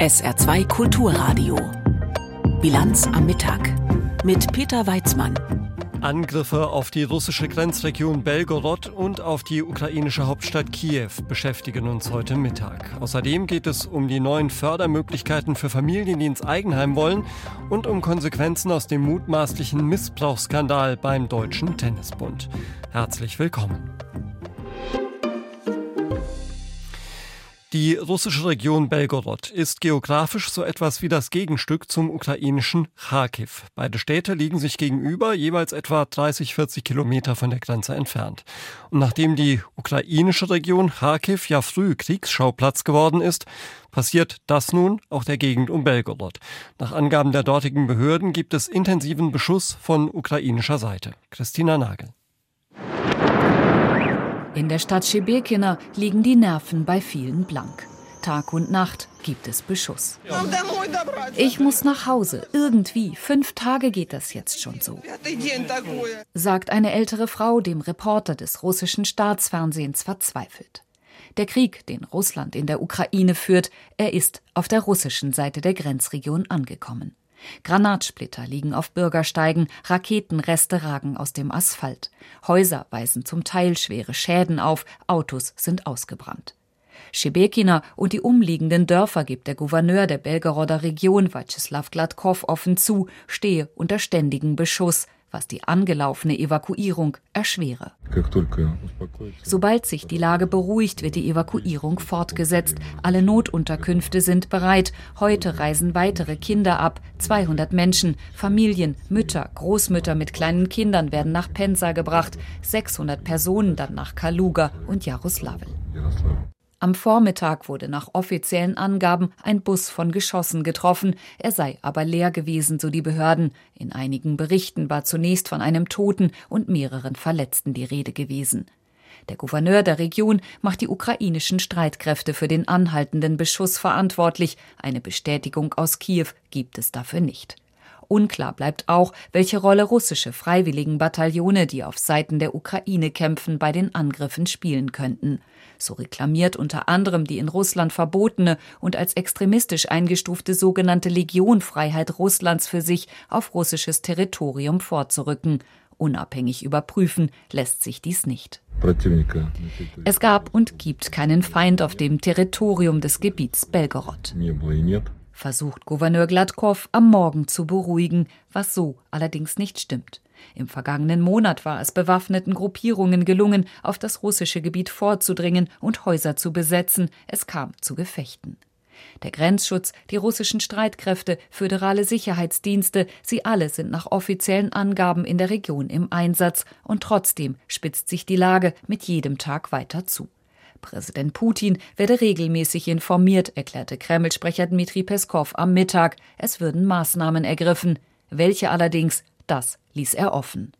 SR2 Kulturradio. Bilanz am Mittag. Mit Peter Weizmann. Angriffe auf die russische Grenzregion Belgorod und auf die ukrainische Hauptstadt Kiew beschäftigen uns heute Mittag. Außerdem geht es um die neuen Fördermöglichkeiten für Familien, die ins Eigenheim wollen und um Konsequenzen aus dem mutmaßlichen Missbrauchsskandal beim Deutschen Tennisbund. Herzlich willkommen. Die russische Region Belgorod ist geografisch so etwas wie das Gegenstück zum ukrainischen Kharkiv. Beide Städte liegen sich gegenüber, jeweils etwa 30, 40 Kilometer von der Grenze entfernt. Und nachdem die ukrainische Region Kharkiv ja früh Kriegsschauplatz geworden ist, passiert das nun auch der Gegend um Belgorod. Nach Angaben der dortigen Behörden gibt es intensiven Beschuss von ukrainischer Seite. Christina Nagel. In der Stadt Schebekina liegen die Nerven bei vielen blank. Tag und Nacht gibt es Beschuss. Ich muss nach Hause. Irgendwie. Fünf Tage geht das jetzt schon so. Sagt eine ältere Frau dem Reporter des russischen Staatsfernsehens verzweifelt. Der Krieg, den Russland in der Ukraine führt, er ist auf der russischen Seite der Grenzregion angekommen. Granatsplitter liegen auf Bürgersteigen, Raketenreste ragen aus dem Asphalt. Häuser weisen zum Teil schwere Schäden auf, Autos sind ausgebrannt. Schebekina und die umliegenden Dörfer gibt der Gouverneur der Belgoroder Region, Vyacheslav Gladkov, offen zu, stehe unter ständigem Beschuss was die angelaufene Evakuierung erschwere. Sobald sich die Lage beruhigt, wird die Evakuierung fortgesetzt. Alle Notunterkünfte sind bereit. Heute reisen weitere Kinder ab. 200 Menschen, Familien, Mütter, Großmütter mit kleinen Kindern werden nach Pensa gebracht. 600 Personen dann nach Kaluga und Jaroslawl. Am Vormittag wurde nach offiziellen Angaben ein Bus von Geschossen getroffen, er sei aber leer gewesen, so die Behörden. In einigen Berichten war zunächst von einem Toten und mehreren Verletzten die Rede gewesen. Der Gouverneur der Region macht die ukrainischen Streitkräfte für den anhaltenden Beschuss verantwortlich. Eine Bestätigung aus Kiew gibt es dafür nicht. Unklar bleibt auch, welche Rolle russische Freiwilligenbataillone, die auf Seiten der Ukraine kämpfen, bei den Angriffen spielen könnten. So reklamiert unter anderem die in Russland verbotene und als extremistisch eingestufte sogenannte Legion Freiheit Russlands für sich, auf russisches Territorium vorzurücken. Unabhängig überprüfen lässt sich dies nicht. Es gab und gibt keinen Feind auf dem Territorium des Gebiets Belgorod. Versucht Gouverneur Gladkow am Morgen zu beruhigen, was so allerdings nicht stimmt. Im vergangenen Monat war es bewaffneten Gruppierungen gelungen, auf das russische Gebiet vorzudringen und Häuser zu besetzen. Es kam zu Gefechten. Der Grenzschutz, die russischen Streitkräfte, föderale Sicherheitsdienste, sie alle sind nach offiziellen Angaben in der Region im Einsatz, und trotzdem spitzt sich die Lage mit jedem Tag weiter zu. Präsident Putin werde regelmäßig informiert, erklärte Kreml-Sprecher Dmitri Peskov am Mittag. Es würden Maßnahmen ergriffen. Welche allerdings, das ließ er offen.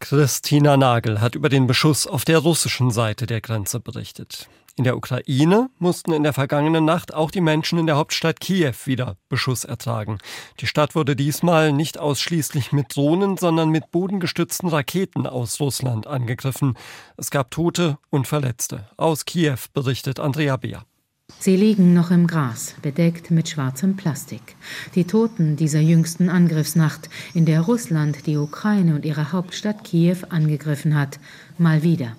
Christina Nagel hat über den Beschuss auf der russischen Seite der Grenze berichtet. In der Ukraine mussten in der vergangenen Nacht auch die Menschen in der Hauptstadt Kiew wieder Beschuss ertragen. Die Stadt wurde diesmal nicht ausschließlich mit Drohnen, sondern mit bodengestützten Raketen aus Russland angegriffen. Es gab Tote und Verletzte. Aus Kiew berichtet Andrea Beer. Sie liegen noch im Gras, bedeckt mit schwarzem Plastik. Die Toten dieser jüngsten Angriffsnacht, in der Russland die Ukraine und ihre Hauptstadt Kiew angegriffen hat, mal wieder.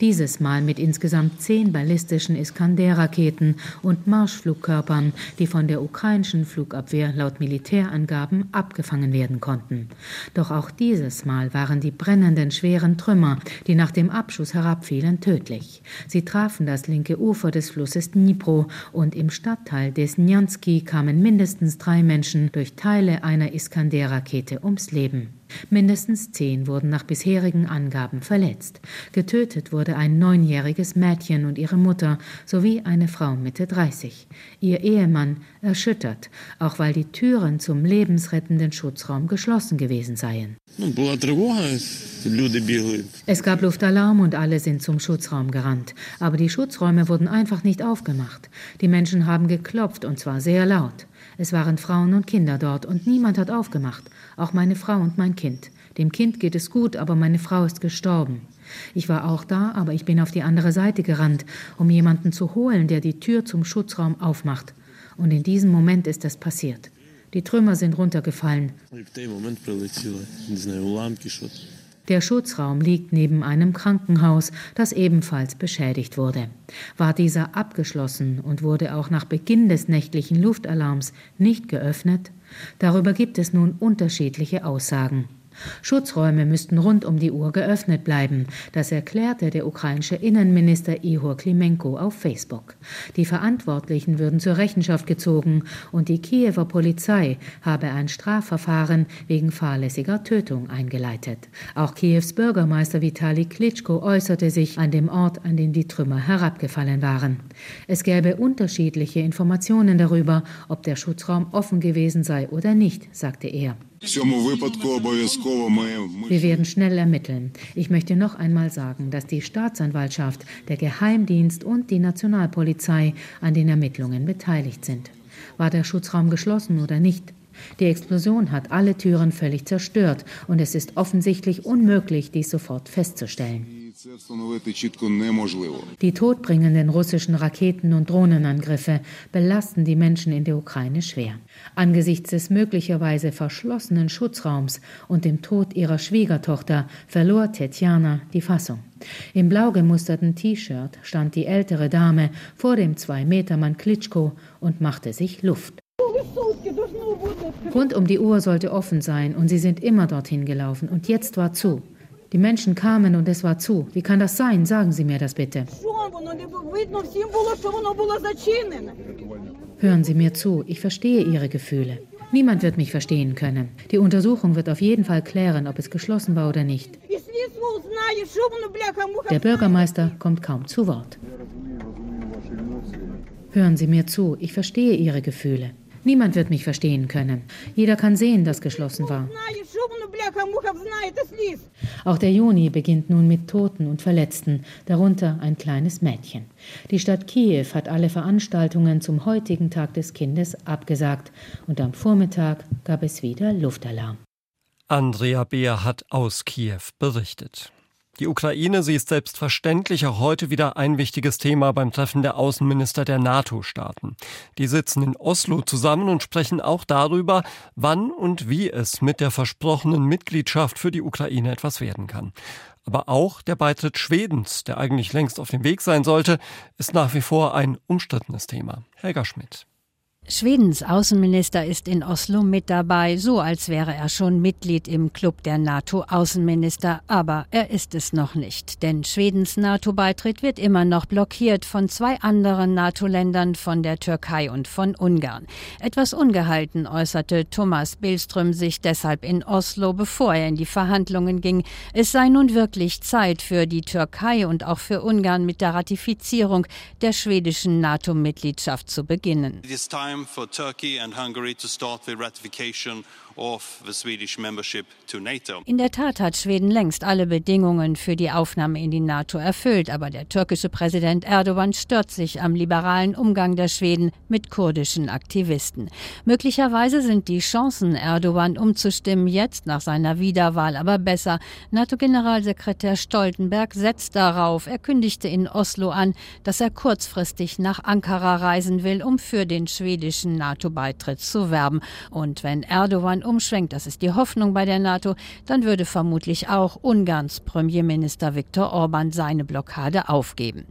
Dieses Mal mit insgesamt zehn ballistischen Iskander-Raketen und Marschflugkörpern, die von der ukrainischen Flugabwehr laut Militärangaben abgefangen werden konnten. Doch auch dieses Mal waren die brennenden schweren Trümmer, die nach dem Abschuss herabfielen, tödlich. Sie trafen das linke Ufer des Flusses Dnipro und im Stadtteil Desnjanski kamen mindestens drei Menschen durch Teile einer Iskander-Rakete ums Leben. Mindestens zehn wurden nach bisherigen Angaben verletzt. Getötet wurde ein neunjähriges Mädchen und ihre Mutter sowie eine Frau Mitte 30. Ihr Ehemann erschüttert, auch weil die Türen zum lebensrettenden Schutzraum geschlossen gewesen seien. Es gab Luftalarm und alle sind zum Schutzraum gerannt. Aber die Schutzräume wurden einfach nicht aufgemacht. Die Menschen haben geklopft und zwar sehr laut. Es waren Frauen und Kinder dort und niemand hat aufgemacht, auch meine Frau und mein Kind. Dem Kind geht es gut, aber meine Frau ist gestorben. Ich war auch da, aber ich bin auf die andere Seite gerannt, um jemanden zu holen, der die Tür zum Schutzraum aufmacht. Und in diesem Moment ist es passiert. Die Trümmer sind runtergefallen. Der Schutzraum liegt neben einem Krankenhaus, das ebenfalls beschädigt wurde. War dieser abgeschlossen und wurde auch nach Beginn des nächtlichen Luftalarms nicht geöffnet? Darüber gibt es nun unterschiedliche Aussagen. Schutzräume müssten rund um die Uhr geöffnet bleiben. Das erklärte der ukrainische Innenminister Ihor Klimenko auf Facebook. Die Verantwortlichen würden zur Rechenschaft gezogen und die Kiewer Polizei habe ein Strafverfahren wegen fahrlässiger Tötung eingeleitet. Auch Kiews Bürgermeister Vitali Klitschko äußerte sich an dem Ort, an den die Trümmer herabgefallen waren. Es gäbe unterschiedliche Informationen darüber, ob der Schutzraum offen gewesen sei oder nicht, sagte er. Wir werden schnell ermitteln. Ich möchte noch einmal sagen, dass die Staatsanwaltschaft, der Geheimdienst und die Nationalpolizei an den Ermittlungen beteiligt sind. War der Schutzraum geschlossen oder nicht? Die Explosion hat alle Türen völlig zerstört und es ist offensichtlich unmöglich, dies sofort festzustellen. Die todbringenden russischen Raketen- und Drohnenangriffe belasten die Menschen in der Ukraine schwer. Angesichts des möglicherweise verschlossenen Schutzraums und dem Tod ihrer Schwiegertochter verlor Tetjana die Fassung. Im blau gemusterten T-Shirt stand die ältere Dame vor dem Zwei-Meter-Mann Klitschko und machte sich Luft. Rund um die Uhr sollte offen sein und sie sind immer dorthin gelaufen und jetzt war zu. Die Menschen kamen und es war zu. Wie kann das sein? Sagen Sie mir das bitte. Hören Sie mir zu, ich verstehe Ihre Gefühle. Niemand wird mich verstehen können. Die Untersuchung wird auf jeden Fall klären, ob es geschlossen war oder nicht. Der Bürgermeister kommt kaum zu Wort. Hören Sie mir zu, ich verstehe Ihre Gefühle. Niemand wird mich verstehen können. Jeder kann sehen, dass geschlossen war. Auch der Juni beginnt nun mit Toten und Verletzten, darunter ein kleines Mädchen. Die Stadt Kiew hat alle Veranstaltungen zum heutigen Tag des Kindes abgesagt und am Vormittag gab es wieder Luftalarm. Andrea Beer hat aus Kiew berichtet. Die Ukraine, sie ist selbstverständlich auch heute wieder ein wichtiges Thema beim Treffen der Außenminister der NATO-Staaten. Die sitzen in Oslo zusammen und sprechen auch darüber, wann und wie es mit der versprochenen Mitgliedschaft für die Ukraine etwas werden kann. Aber auch der Beitritt Schwedens, der eigentlich längst auf dem Weg sein sollte, ist nach wie vor ein umstrittenes Thema. Helga Schmidt. Schwedens Außenminister ist in Oslo mit dabei, so als wäre er schon Mitglied im Club der NATO-Außenminister, aber er ist es noch nicht, denn Schwedens NATO-Beitritt wird immer noch blockiert von zwei anderen NATO-Ländern, von der Türkei und von Ungarn. Etwas ungehalten äußerte Thomas Billström sich deshalb in Oslo, bevor er in die Verhandlungen ging. Es sei nun wirklich Zeit für die Türkei und auch für Ungarn mit der Ratifizierung der schwedischen NATO-Mitgliedschaft zu beginnen time for Turkey and Hungary to start the ratification in der Tat hat Schweden längst alle Bedingungen für die Aufnahme in die NATO erfüllt, aber der türkische Präsident Erdogan stört sich am liberalen Umgang der Schweden mit kurdischen Aktivisten. Möglicherweise sind die Chancen, Erdogan umzustimmen, jetzt nach seiner Wiederwahl aber besser. NATO-Generalsekretär Stoltenberg setzt darauf. Er kündigte in Oslo an, dass er kurzfristig nach Ankara reisen will, um für den schwedischen NATO-Beitritt zu werben. Und wenn Erdogan umschwenkt, das ist die Hoffnung bei der NATO, dann würde vermutlich auch Ungarns Premierminister Viktor Orban seine Blockade aufgeben.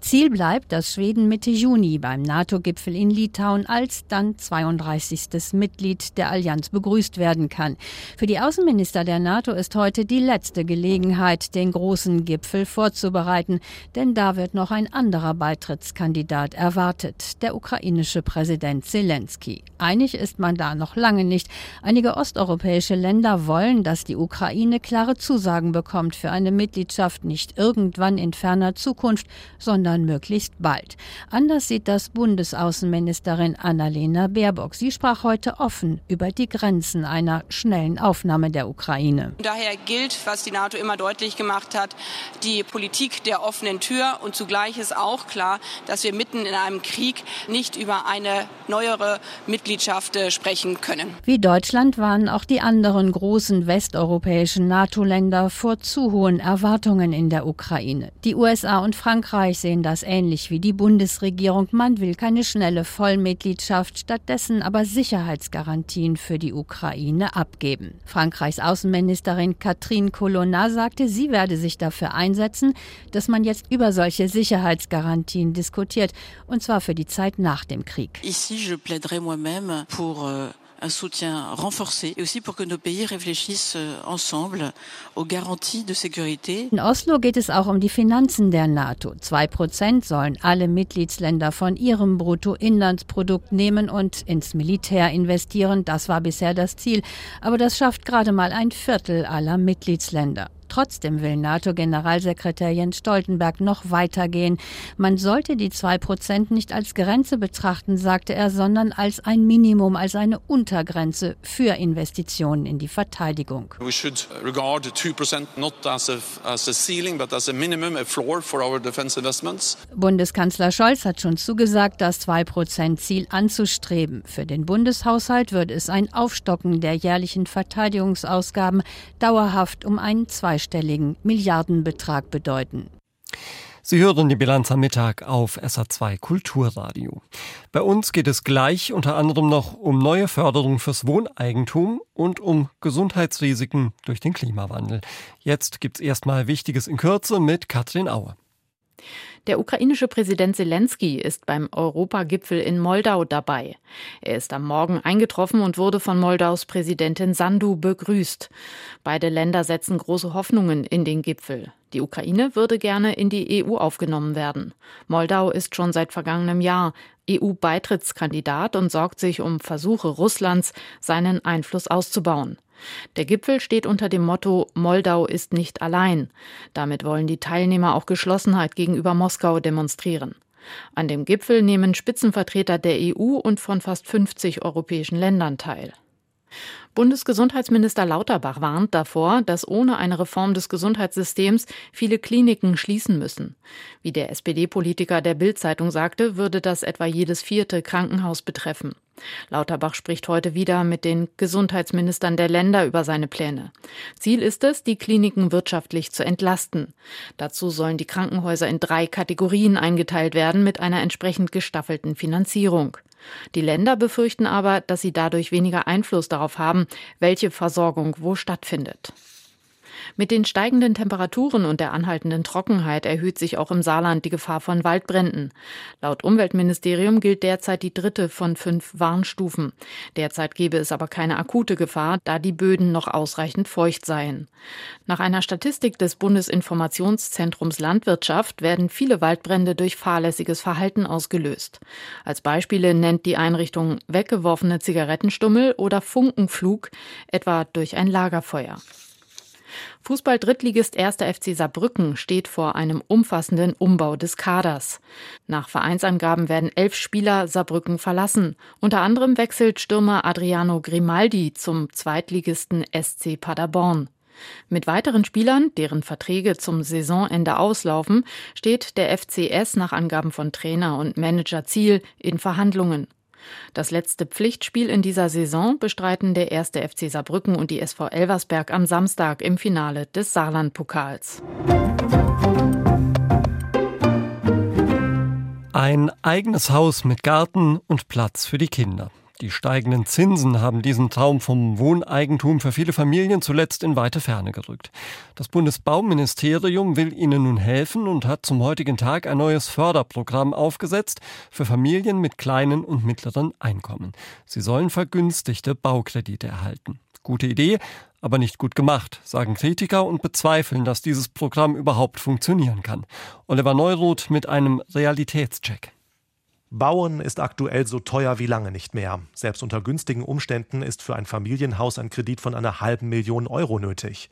Ziel bleibt, dass Schweden Mitte Juni beim NATO-Gipfel in Litauen als dann 32. Mitglied der Allianz begrüßt werden kann. Für die Außenminister der NATO ist heute die letzte Gelegenheit, den großen Gipfel vorzubereiten, denn da wird noch ein anderer Beitrittskandidat erwartet, der ukrainische Präsident Zelensky. Einig ist man da noch lange nicht. Einige osteuropäische Länder wollen, dass die Ukraine klare Zusagen bekommt für eine Mitgliedschaft nicht irgendwann in ferner Zukunft, sondern möglichst bald. Anders sieht das Bundesaußenministerin Annalena Baerbock. Sie sprach heute offen über die Grenzen einer schnellen Aufnahme der Ukraine. Daher gilt, was die NATO immer deutlich gemacht hat, die Politik der offenen Tür. Und zugleich ist auch klar, dass wir mitten in einem Krieg nicht über eine neuere Mitgliedschaft äh, sprechen können. Wie Deutschland waren auch die anderen großen westeuropäischen NATO-Länder vor zu hohen Erwartungen in der Ukraine. Die USA und Frankreich sehen das ähnlich wie die Bundesregierung. Man will keine schnelle Vollmitgliedschaft, stattdessen aber Sicherheitsgarantien für die Ukraine abgeben. Frankreichs Außenministerin Catherine Colonna sagte, sie werde sich dafür einsetzen, dass man jetzt über solche Sicherheitsgarantien diskutiert, und zwar für die Zeit nach dem Krieg. Ici, je plaiderai moi-même pour euh, un soutien renforcé et aussi pour que nos pays réfléchissent euh, ensemble aux garanties de sécurité. In Oslo geht es auch um die Finanzen der NATO. Zwei Prozent sollen alle Mitgliedsländer von ihrem Bruttoinlandsprodukt nehmen und ins Militär investieren. Das war bisher das Ziel. Aber das schafft gerade mal ein Viertel aller Mitgliedsländer. Trotzdem will NATO-Generalsekretär Jens Stoltenberg noch weitergehen. Man sollte die zwei Prozent nicht als Grenze betrachten, sagte er, sondern als ein Minimum, als eine Untergrenze für Investitionen in die Verteidigung. We should regard 2% not as a, as a ceiling, but as a minimum, a floor for our defense investments. Bundeskanzler Scholz hat schon zugesagt, das 2%-Ziel anzustreben. Für den Bundeshaushalt würde es ein Aufstocken der jährlichen Verteidigungsausgaben dauerhaft um einen zwei zweistelligen Milliardenbetrag bedeuten. Sie hören die Bilanz am Mittag auf SA2 Kulturradio. Bei uns geht es gleich unter anderem noch um neue Förderung fürs Wohneigentum und um Gesundheitsrisiken durch den Klimawandel. Jetzt gibt's erstmal Wichtiges in Kürze mit Katrin Auer. Der ukrainische Präsident Zelensky ist beim Europagipfel in Moldau dabei. Er ist am Morgen eingetroffen und wurde von Moldaus Präsidentin Sandu begrüßt. Beide Länder setzen große Hoffnungen in den Gipfel. Die Ukraine würde gerne in die EU aufgenommen werden. Moldau ist schon seit vergangenem Jahr EU-Beitrittskandidat und sorgt sich um Versuche Russlands, seinen Einfluss auszubauen. Der Gipfel steht unter dem Motto Moldau ist nicht allein. Damit wollen die Teilnehmer auch Geschlossenheit gegenüber Moskau demonstrieren. An dem Gipfel nehmen Spitzenvertreter der EU und von fast 50 europäischen Ländern teil. Bundesgesundheitsminister Lauterbach warnt davor, dass ohne eine Reform des Gesundheitssystems viele Kliniken schließen müssen. Wie der SPD-Politiker der Bild-Zeitung sagte, würde das etwa jedes vierte Krankenhaus betreffen. Lauterbach spricht heute wieder mit den Gesundheitsministern der Länder über seine Pläne. Ziel ist es, die Kliniken wirtschaftlich zu entlasten. Dazu sollen die Krankenhäuser in drei Kategorien eingeteilt werden mit einer entsprechend gestaffelten Finanzierung. Die Länder befürchten aber, dass sie dadurch weniger Einfluss darauf haben, welche Versorgung wo stattfindet. Mit den steigenden Temperaturen und der anhaltenden Trockenheit erhöht sich auch im Saarland die Gefahr von Waldbränden. Laut Umweltministerium gilt derzeit die dritte von fünf Warnstufen. Derzeit gäbe es aber keine akute Gefahr, da die Böden noch ausreichend feucht seien. Nach einer Statistik des Bundesinformationszentrums Landwirtschaft werden viele Waldbrände durch fahrlässiges Verhalten ausgelöst. Als Beispiele nennt die Einrichtung weggeworfene Zigarettenstummel oder Funkenflug, etwa durch ein Lagerfeuer. Fußball-Drittligist 1. FC Saarbrücken steht vor einem umfassenden Umbau des Kaders. Nach Vereinsangaben werden elf Spieler Saarbrücken verlassen. Unter anderem wechselt Stürmer Adriano Grimaldi zum Zweitligisten SC Paderborn. Mit weiteren Spielern, deren Verträge zum Saisonende auslaufen, steht der FCS nach Angaben von Trainer und Manager Ziel in Verhandlungen. Das letzte Pflichtspiel in dieser Saison bestreiten der erste FC Saarbrücken und die SV Elversberg am Samstag im Finale des Saarland-Pokals. Ein eigenes Haus mit Garten und Platz für die Kinder. Die steigenden Zinsen haben diesen Traum vom Wohneigentum für viele Familien zuletzt in weite Ferne gerückt. Das Bundesbauministerium will ihnen nun helfen und hat zum heutigen Tag ein neues Förderprogramm aufgesetzt für Familien mit kleinen und mittleren Einkommen. Sie sollen vergünstigte Baukredite erhalten. Gute Idee, aber nicht gut gemacht, sagen Kritiker und bezweifeln, dass dieses Programm überhaupt funktionieren kann. Oliver Neuroth mit einem Realitätscheck. Bauen ist aktuell so teuer wie lange nicht mehr. Selbst unter günstigen Umständen ist für ein Familienhaus ein Kredit von einer halben Million Euro nötig.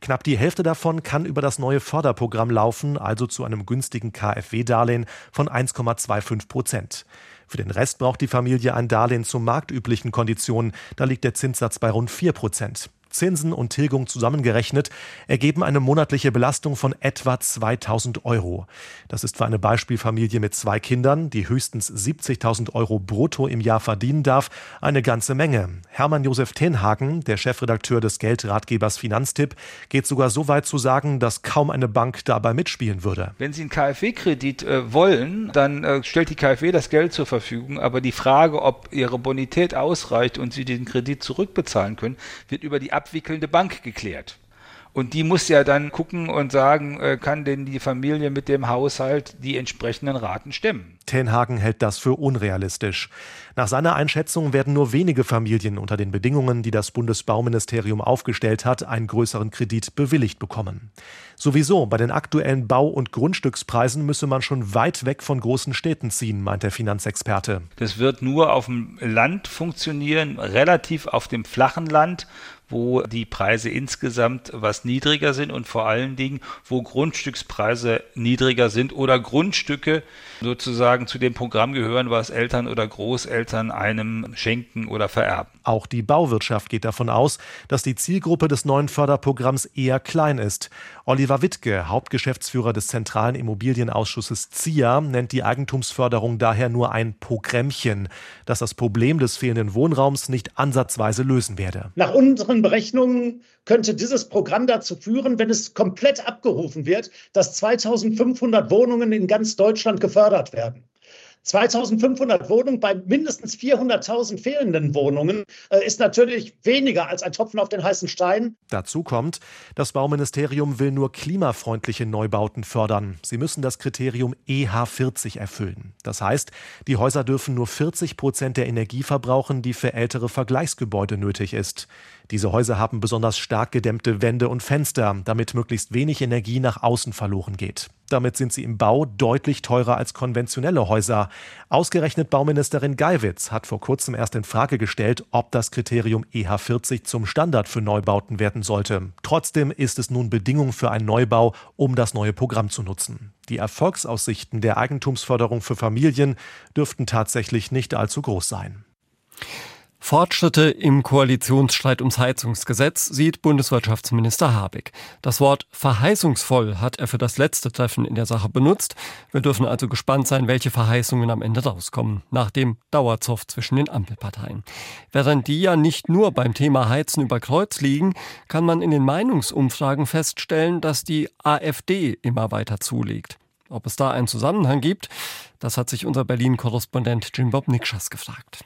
Knapp die Hälfte davon kann über das neue Förderprogramm laufen, also zu einem günstigen KfW-Darlehen von 1,25 Prozent. Für den Rest braucht die Familie ein Darlehen zu marktüblichen Konditionen. Da liegt der Zinssatz bei rund 4 Prozent. Zinsen und Tilgung zusammengerechnet ergeben eine monatliche Belastung von etwa 2000 Euro. Das ist für eine Beispielfamilie mit zwei Kindern, die höchstens 70.000 Euro brutto im Jahr verdienen darf, eine ganze Menge. Hermann Josef Tenhagen, der Chefredakteur des Geldratgebers Finanztipp, geht sogar so weit zu sagen, dass kaum eine Bank dabei mitspielen würde. Wenn Sie einen KfW-Kredit äh, wollen, dann äh, stellt die KfW das Geld zur Verfügung, aber die Frage, ob Ihre Bonität ausreicht und Sie den Kredit zurückbezahlen können, wird über die abwickelnde Bank geklärt. Und die muss ja dann gucken und sagen, äh, kann denn die Familie mit dem Haushalt die entsprechenden Raten stemmen? Tenhagen hält das für unrealistisch. Nach seiner Einschätzung werden nur wenige Familien unter den Bedingungen, die das Bundesbauministerium aufgestellt hat, einen größeren Kredit bewilligt bekommen. Sowieso, bei den aktuellen Bau- und Grundstückspreisen müsse man schon weit weg von großen Städten ziehen, meint der Finanzexperte. Das wird nur auf dem Land funktionieren, relativ auf dem flachen Land, wo die Preise insgesamt was niedriger sind und vor allen Dingen, wo Grundstückspreise niedriger sind oder Grundstücke sozusagen zu dem Programm gehören, was Eltern oder Großeltern einem schenken oder vererben. Auch die Bauwirtschaft geht davon aus, dass die Zielgruppe des neuen Förderprogramms eher klein ist. Oliver Wittke, Hauptgeschäftsführer des Zentralen Immobilienausschusses ZIA, nennt die Eigentumsförderung daher nur ein Programmchen, das das Problem des fehlenden Wohnraums nicht ansatzweise lösen werde. Nach unseren Berechnungen könnte dieses Programm dazu führen, wenn es komplett abgerufen wird, dass 2500 Wohnungen in ganz Deutschland gefördert werden. 2500 Wohnungen bei mindestens 400.000 fehlenden Wohnungen äh, ist natürlich weniger als ein Tropfen auf den heißen Stein. Dazu kommt, das Bauministerium will nur klimafreundliche Neubauten fördern. Sie müssen das Kriterium EH40 erfüllen. Das heißt, die Häuser dürfen nur 40 Prozent der Energie verbrauchen, die für ältere Vergleichsgebäude nötig ist. Diese Häuser haben besonders stark gedämmte Wände und Fenster, damit möglichst wenig Energie nach außen verloren geht. Damit sind sie im Bau deutlich teurer als konventionelle Häuser. Ausgerechnet Bauministerin Geiwitz hat vor kurzem erst in Frage gestellt, ob das Kriterium EH40 zum Standard für Neubauten werden sollte. Trotzdem ist es nun Bedingung für einen Neubau, um das neue Programm zu nutzen. Die Erfolgsaussichten der Eigentumsförderung für Familien dürften tatsächlich nicht allzu groß sein. Fortschritte im Koalitionsstreit ums Heizungsgesetz sieht Bundeswirtschaftsminister Habeck. Das Wort verheißungsvoll hat er für das letzte Treffen in der Sache benutzt. Wir dürfen also gespannt sein, welche Verheißungen am Ende rauskommen, nach dem Dauerzoff zwischen den Ampelparteien. Während die ja nicht nur beim Thema Heizen über Kreuz liegen, kann man in den Meinungsumfragen feststellen, dass die AfD immer weiter zulegt. Ob es da einen Zusammenhang gibt, das hat sich unser Berlin-Korrespondent Jim Bob Nikschas gefragt.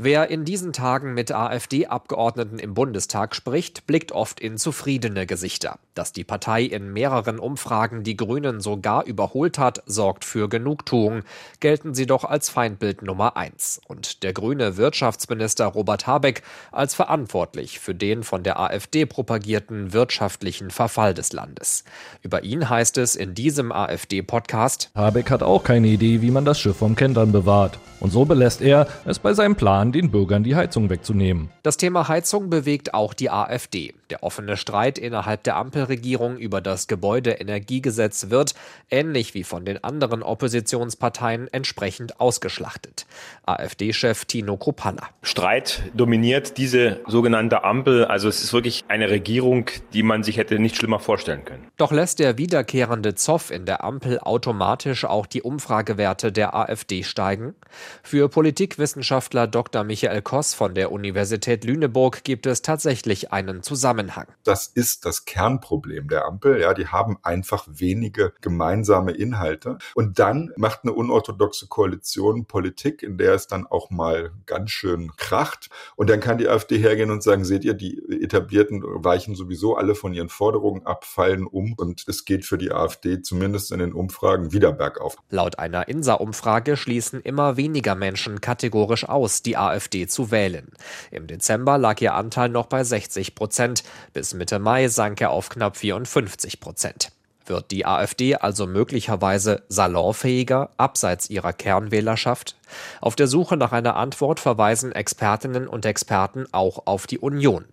Wer in diesen Tagen mit AfD-Abgeordneten im Bundestag spricht, blickt oft in zufriedene Gesichter. Dass die Partei in mehreren Umfragen die Grünen sogar überholt hat, sorgt für Genugtuung. Gelten sie doch als Feindbild Nummer eins. Und der grüne Wirtschaftsminister Robert Habeck als verantwortlich für den von der AfD propagierten wirtschaftlichen Verfall des Landes. Über ihn heißt es in diesem AfD-Podcast: Habeck hat auch keine Idee, wie man das Schiff vom Kentern bewahrt. Und so belässt er es bei seinem Plan, den Bürgern die Heizung wegzunehmen. Das Thema Heizung bewegt auch die AfD. Der offene Streit innerhalb der Ampelregierung über das Gebäudeenergiegesetz wird, ähnlich wie von den anderen Oppositionsparteien, entsprechend ausgeschlachtet. AfD-Chef Tino Kruppalla. Streit dominiert diese sogenannte Ampel. Also es ist wirklich eine Regierung, die man sich hätte nicht schlimmer vorstellen können. Doch lässt der wiederkehrende Zoff in der Ampel automatisch auch die Umfragewerte der AfD steigen? Für Politikwissenschaftler Dr. Michael Koss von der Universität Lüneburg gibt es tatsächlich einen Zusammenhang. Das ist das Kernproblem der Ampel. Ja, die haben einfach wenige gemeinsame Inhalte. Und dann macht eine unorthodoxe Koalition Politik, in der es dann auch mal ganz schön kracht. Und dann kann die AfD hergehen und sagen, seht ihr, die etablierten weichen sowieso alle von ihren Forderungen ab, fallen um. Und es geht für die AfD zumindest in den Umfragen wieder bergauf. Laut einer INSA-Umfrage schließen immer weniger Menschen kategorisch aus, die AfD zu wählen. Im Dezember lag ihr Anteil noch bei 60 Prozent. Bis Mitte Mai sank er auf knapp 54 Prozent. Wird die AfD also möglicherweise salonfähiger abseits ihrer Kernwählerschaft? Auf der Suche nach einer Antwort verweisen Expertinnen und Experten auch auf die Union.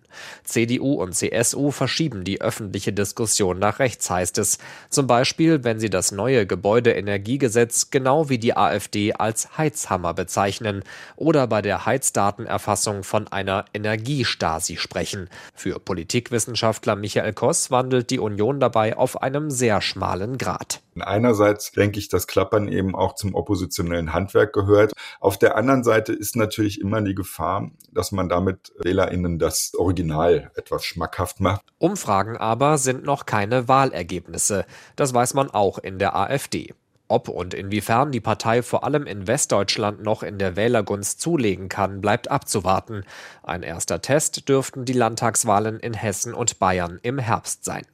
CDU und CSU verschieben die öffentliche Diskussion nach rechts, heißt es. Zum Beispiel, wenn sie das neue Gebäudeenergiegesetz genau wie die AfD als Heizhammer bezeichnen oder bei der Heizdatenerfassung von einer Energiestasi sprechen. Für Politikwissenschaftler Michael Koss wandelt die Union dabei auf einem sehr schmalen Grat. Einerseits denke ich, dass Klappern eben auch zum oppositionellen Handwerk gehört. Auf der anderen Seite ist natürlich immer die Gefahr, dass man damit WählerInnen das Original etwas schmackhaft macht. Umfragen aber sind noch keine Wahlergebnisse. Das weiß man auch in der AfD. Ob und inwiefern die Partei vor allem in Westdeutschland noch in der Wählergunst zulegen kann, bleibt abzuwarten. Ein erster Test dürften die Landtagswahlen in Hessen und Bayern im Herbst sein.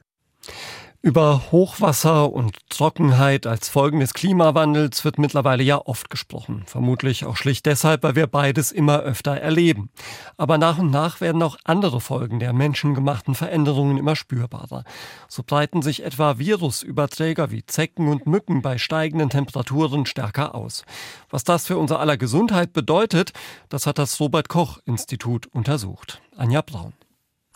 Über Hochwasser und Trockenheit als Folgen des Klimawandels wird mittlerweile ja oft gesprochen. Vermutlich auch schlicht deshalb, weil wir beides immer öfter erleben. Aber nach und nach werden auch andere Folgen der menschengemachten Veränderungen immer spürbarer. So breiten sich etwa Virusüberträger wie Zecken und Mücken bei steigenden Temperaturen stärker aus. Was das für unser aller Gesundheit bedeutet, das hat das Robert Koch Institut untersucht. Anja Braun.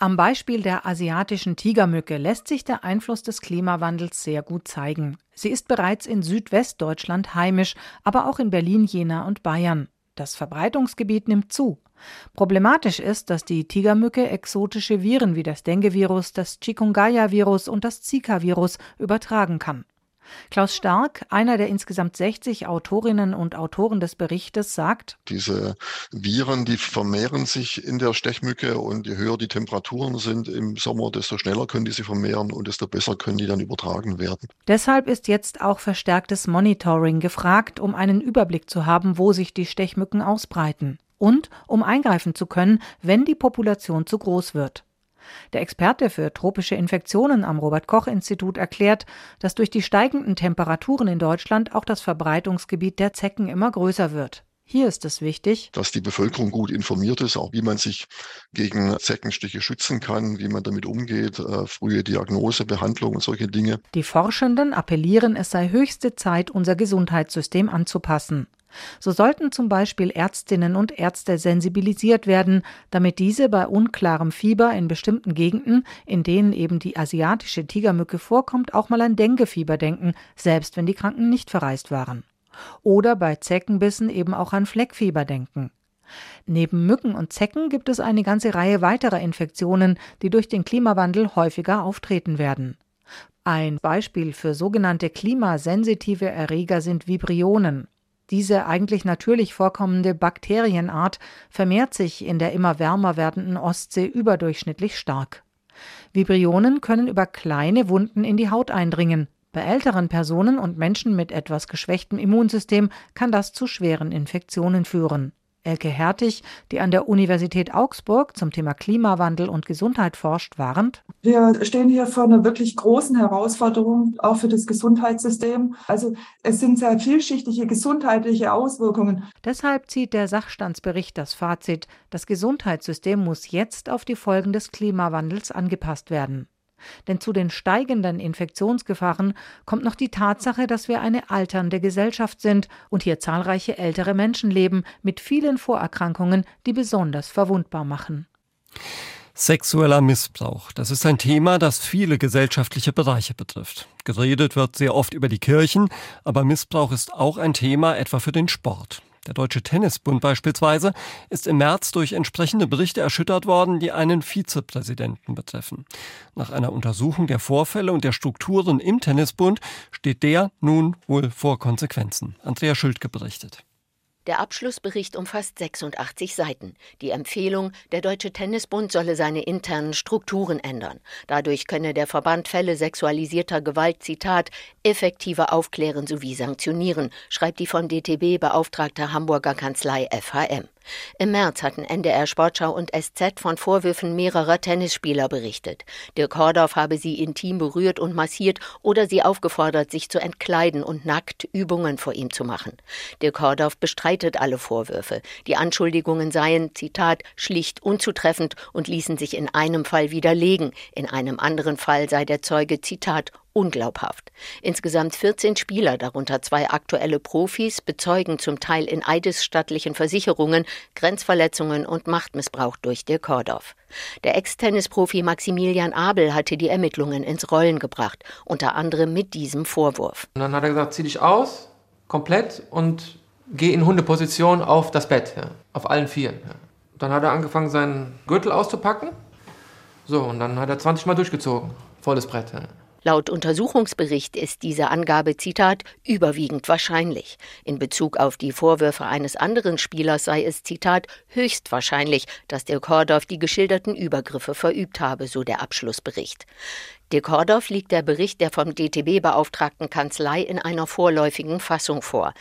Am Beispiel der asiatischen Tigermücke lässt sich der Einfluss des Klimawandels sehr gut zeigen. Sie ist bereits in Südwestdeutschland heimisch, aber auch in Berlin, Jena und Bayern. Das Verbreitungsgebiet nimmt zu. Problematisch ist, dass die Tigermücke exotische Viren wie das Dengue-Virus, das Chikungunya-Virus und das Zika-Virus übertragen kann. Klaus Stark, einer der insgesamt 60 Autorinnen und Autoren des Berichtes, sagt, diese Viren, die vermehren sich in der Stechmücke und je höher die Temperaturen sind im Sommer, desto schneller können die sich vermehren und desto besser können die dann übertragen werden. Deshalb ist jetzt auch verstärktes Monitoring gefragt, um einen Überblick zu haben, wo sich die Stechmücken ausbreiten und um eingreifen zu können, wenn die Population zu groß wird. Der Experte für tropische Infektionen am Robert Koch Institut erklärt, dass durch die steigenden Temperaturen in Deutschland auch das Verbreitungsgebiet der Zecken immer größer wird. Hier ist es wichtig, dass die Bevölkerung gut informiert ist, auch wie man sich gegen Zeckenstiche schützen kann, wie man damit umgeht, äh, frühe Diagnose, Behandlung und solche Dinge. Die Forschenden appellieren, es sei höchste Zeit, unser Gesundheitssystem anzupassen. So sollten zum Beispiel Ärztinnen und Ärzte sensibilisiert werden, damit diese bei unklarem Fieber in bestimmten Gegenden, in denen eben die asiatische Tigermücke vorkommt, auch mal an Denguefieber denken, selbst wenn die Kranken nicht verreist waren. Oder bei Zeckenbissen eben auch an Fleckfieber denken. Neben Mücken und Zecken gibt es eine ganze Reihe weiterer Infektionen, die durch den Klimawandel häufiger auftreten werden. Ein Beispiel für sogenannte klimasensitive Erreger sind Vibrionen. Diese eigentlich natürlich vorkommende Bakterienart vermehrt sich in der immer wärmer werdenden Ostsee überdurchschnittlich stark. Vibrionen können über kleine Wunden in die Haut eindringen. Bei älteren Personen und Menschen mit etwas geschwächtem Immunsystem kann das zu schweren Infektionen führen. Elke Hertig, die an der Universität Augsburg zum Thema Klimawandel und Gesundheit forscht, warnt. Wir stehen hier vor einer wirklich großen Herausforderung, auch für das Gesundheitssystem. Also es sind sehr vielschichtige gesundheitliche Auswirkungen. Deshalb zieht der Sachstandsbericht das Fazit, das Gesundheitssystem muss jetzt auf die Folgen des Klimawandels angepasst werden. Denn zu den steigenden Infektionsgefahren kommt noch die Tatsache, dass wir eine alternde Gesellschaft sind und hier zahlreiche ältere Menschen leben mit vielen Vorerkrankungen, die besonders verwundbar machen. Sexueller Missbrauch, das ist ein Thema, das viele gesellschaftliche Bereiche betrifft. Geredet wird sehr oft über die Kirchen, aber Missbrauch ist auch ein Thema etwa für den Sport. Der Deutsche Tennisbund beispielsweise ist im März durch entsprechende Berichte erschüttert worden, die einen Vizepräsidenten betreffen. Nach einer Untersuchung der Vorfälle und der Strukturen im Tennisbund steht der nun wohl vor Konsequenzen. Andrea Schildke berichtet. Der Abschlussbericht umfasst 86 Seiten. Die Empfehlung, der Deutsche Tennisbund solle seine internen Strukturen ändern. Dadurch könne der Verband Fälle sexualisierter Gewalt, Zitat, effektiver aufklären sowie sanktionieren, schreibt die von DTB beauftragte Hamburger Kanzlei FHM. Im März hatten NDR Sportschau und SZ von Vorwürfen mehrerer Tennisspieler berichtet. Dirk Hordorf habe sie intim berührt und massiert oder sie aufgefordert, sich zu entkleiden und nackt Übungen vor ihm zu machen. Dirk Hordorf bestreitet alle Vorwürfe. Die Anschuldigungen seien, Zitat, schlicht unzutreffend und ließen sich in einem Fall widerlegen. In einem anderen Fall sei der Zeuge, Zitat, unglaubhaft. Insgesamt 14 Spieler, darunter zwei aktuelle Profis, bezeugen zum Teil in eidesstattlichen Versicherungen Grenzverletzungen und Machtmissbrauch durch Dirk Hordorf. Der Ex-Tennisprofi Maximilian Abel hatte die Ermittlungen ins Rollen gebracht, unter anderem mit diesem Vorwurf. Und dann hat er gesagt, zieh dich aus, komplett und geh in Hundeposition auf das Bett, ja, auf allen Vieren. Ja. Dann hat er angefangen, seinen Gürtel auszupacken. So, und dann hat er 20 Mal durchgezogen. Volles Brett. Ja. Laut Untersuchungsbericht ist diese Angabe, Zitat, überwiegend wahrscheinlich. In Bezug auf die Vorwürfe eines anderen Spielers sei es, Zitat, höchstwahrscheinlich, dass der Kordorf die geschilderten Übergriffe verübt habe, so der Abschlussbericht. De Kordorf liegt der Bericht der vom DTB-beauftragten Kanzlei in einer vorläufigen Fassung vor.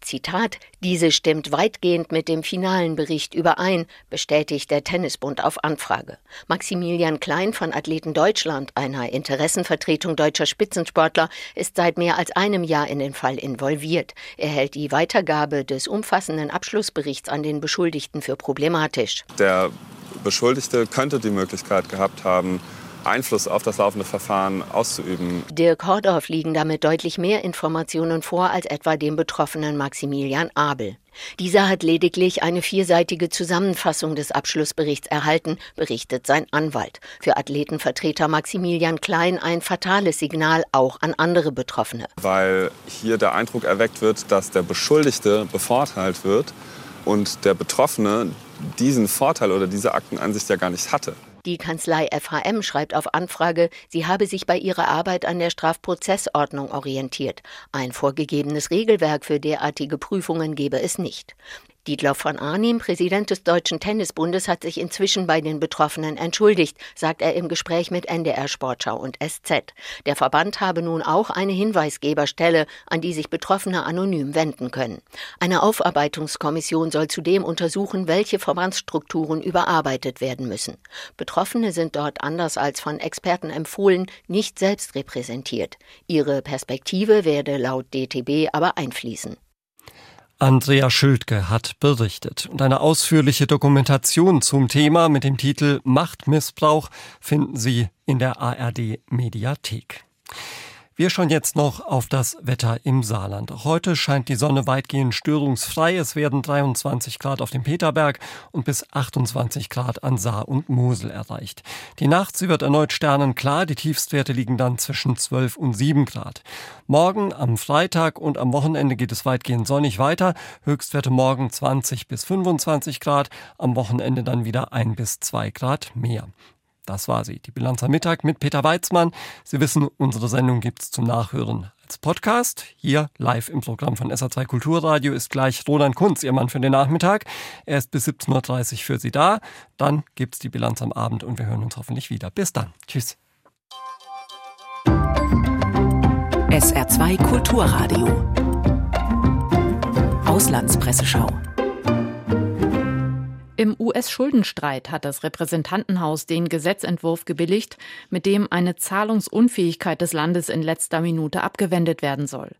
Zitat, diese stimmt weitgehend mit dem finalen Bericht überein, bestätigt der Tennisbund auf Anfrage. Maximilian Klein von Athleten Deutschland, einer Interessenvertretung deutscher Spitzensportler, ist seit mehr als einem Jahr in den Fall involviert. Er hält die Weitergabe des umfassenden Abschlussberichts an den Beschuldigten für problematisch. Der Beschuldigte könnte die Möglichkeit gehabt haben, Einfluss auf das laufende Verfahren auszuüben. Dirk Hordorf liegen damit deutlich mehr Informationen vor als etwa dem betroffenen Maximilian Abel. Dieser hat lediglich eine vierseitige Zusammenfassung des Abschlussberichts erhalten, berichtet sein Anwalt. Für Athletenvertreter Maximilian Klein ein fatales Signal auch an andere Betroffene. Weil hier der Eindruck erweckt wird, dass der Beschuldigte bevorteilt wird und der Betroffene diesen Vorteil oder diese Aktenansicht ja gar nicht hatte. Die Kanzlei FHM schreibt auf Anfrage, sie habe sich bei ihrer Arbeit an der Strafprozessordnung orientiert. Ein vorgegebenes Regelwerk für derartige Prüfungen gebe es nicht. Dietloff von Arnim, Präsident des Deutschen Tennisbundes, hat sich inzwischen bei den Betroffenen entschuldigt, sagt er im Gespräch mit NDR Sportschau und SZ. Der Verband habe nun auch eine Hinweisgeberstelle, an die sich Betroffene anonym wenden können. Eine Aufarbeitungskommission soll zudem untersuchen, welche Verbandsstrukturen überarbeitet werden müssen. Betroffene sind dort anders als von Experten empfohlen nicht selbst repräsentiert. Ihre Perspektive werde laut DTB aber einfließen. Andrea Schildke hat berichtet und eine ausführliche Dokumentation zum Thema mit dem Titel Machtmissbrauch finden Sie in der ARD Mediathek. Wir schauen jetzt noch auf das Wetter im Saarland. Heute scheint die Sonne weitgehend störungsfrei. Es werden 23 Grad auf dem Peterberg und bis 28 Grad an Saar und Mosel erreicht. Die Nacht, sie wird erneut sternenklar. Die Tiefstwerte liegen dann zwischen 12 und 7 Grad. Morgen am Freitag und am Wochenende geht es weitgehend sonnig weiter. Höchstwerte morgen 20 bis 25 Grad. Am Wochenende dann wieder 1 bis 2 Grad mehr. Das war sie, die Bilanz am Mittag mit Peter Weizmann. Sie wissen, unsere Sendung gibt's zum Nachhören als Podcast. Hier live im Programm von SA2 Kulturradio ist gleich Roland Kunz, Ihr Mann für den Nachmittag. Er ist bis 17.30 Uhr für Sie da. Dann gibt's die Bilanz am Abend und wir hören uns hoffentlich wieder. Bis dann. Tschüss. SR2 Kulturradio. Auslandspresseschau. Im US-Schuldenstreit hat das Repräsentantenhaus den Gesetzentwurf gebilligt, mit dem eine Zahlungsunfähigkeit des Landes in letzter Minute abgewendet werden soll.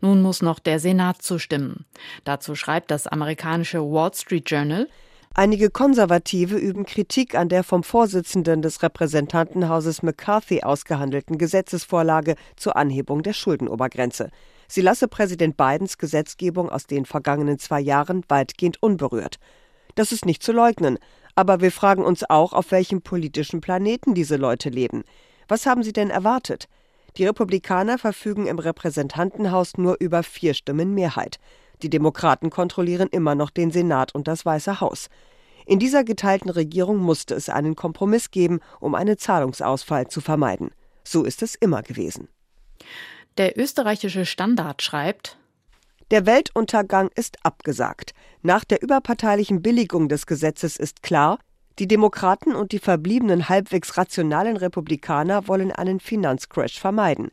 Nun muss noch der Senat zustimmen. Dazu schreibt das amerikanische Wall Street Journal, Einige Konservative üben Kritik an der vom Vorsitzenden des Repräsentantenhauses McCarthy ausgehandelten Gesetzesvorlage zur Anhebung der Schuldenobergrenze. Sie lasse Präsident Bidens Gesetzgebung aus den vergangenen zwei Jahren weitgehend unberührt. Das ist nicht zu leugnen. Aber wir fragen uns auch, auf welchem politischen Planeten diese Leute leben. Was haben sie denn erwartet? Die Republikaner verfügen im Repräsentantenhaus nur über vier Stimmen Mehrheit. Die Demokraten kontrollieren immer noch den Senat und das Weiße Haus. In dieser geteilten Regierung musste es einen Kompromiss geben, um einen Zahlungsausfall zu vermeiden. So ist es immer gewesen. Der österreichische Standard schreibt, der Weltuntergang ist abgesagt. Nach der überparteilichen Billigung des Gesetzes ist klar, die Demokraten und die verbliebenen halbwegs rationalen Republikaner wollen einen Finanzcrash vermeiden.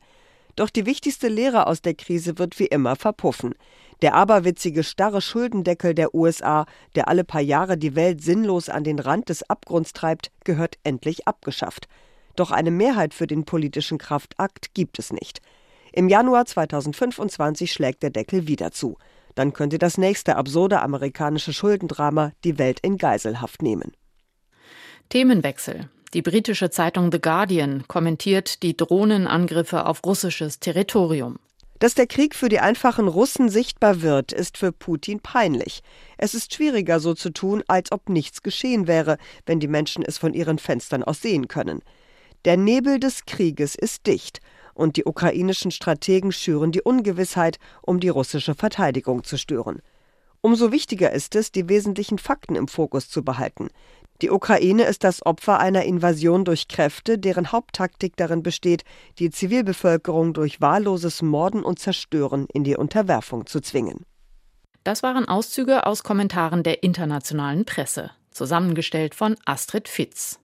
Doch die wichtigste Lehre aus der Krise wird wie immer verpuffen. Der aberwitzige starre Schuldendeckel der USA, der alle paar Jahre die Welt sinnlos an den Rand des Abgrunds treibt, gehört endlich abgeschafft. Doch eine Mehrheit für den politischen Kraftakt gibt es nicht. Im Januar 2025 schlägt der Deckel wieder zu. Dann könnte das nächste absurde amerikanische Schuldendrama die Welt in Geiselhaft nehmen. Themenwechsel. Die britische Zeitung The Guardian kommentiert die Drohnenangriffe auf russisches Territorium. Dass der Krieg für die einfachen Russen sichtbar wird, ist für Putin peinlich. Es ist schwieriger so zu tun, als ob nichts geschehen wäre, wenn die Menschen es von ihren Fenstern aus sehen können. Der Nebel des Krieges ist dicht und die ukrainischen Strategen schüren die Ungewissheit, um die russische Verteidigung zu stören. Umso wichtiger ist es, die wesentlichen Fakten im Fokus zu behalten. Die Ukraine ist das Opfer einer Invasion durch Kräfte, deren Haupttaktik darin besteht, die Zivilbevölkerung durch wahlloses Morden und Zerstören in die Unterwerfung zu zwingen. Das waren Auszüge aus Kommentaren der internationalen Presse, zusammengestellt von Astrid Fitz.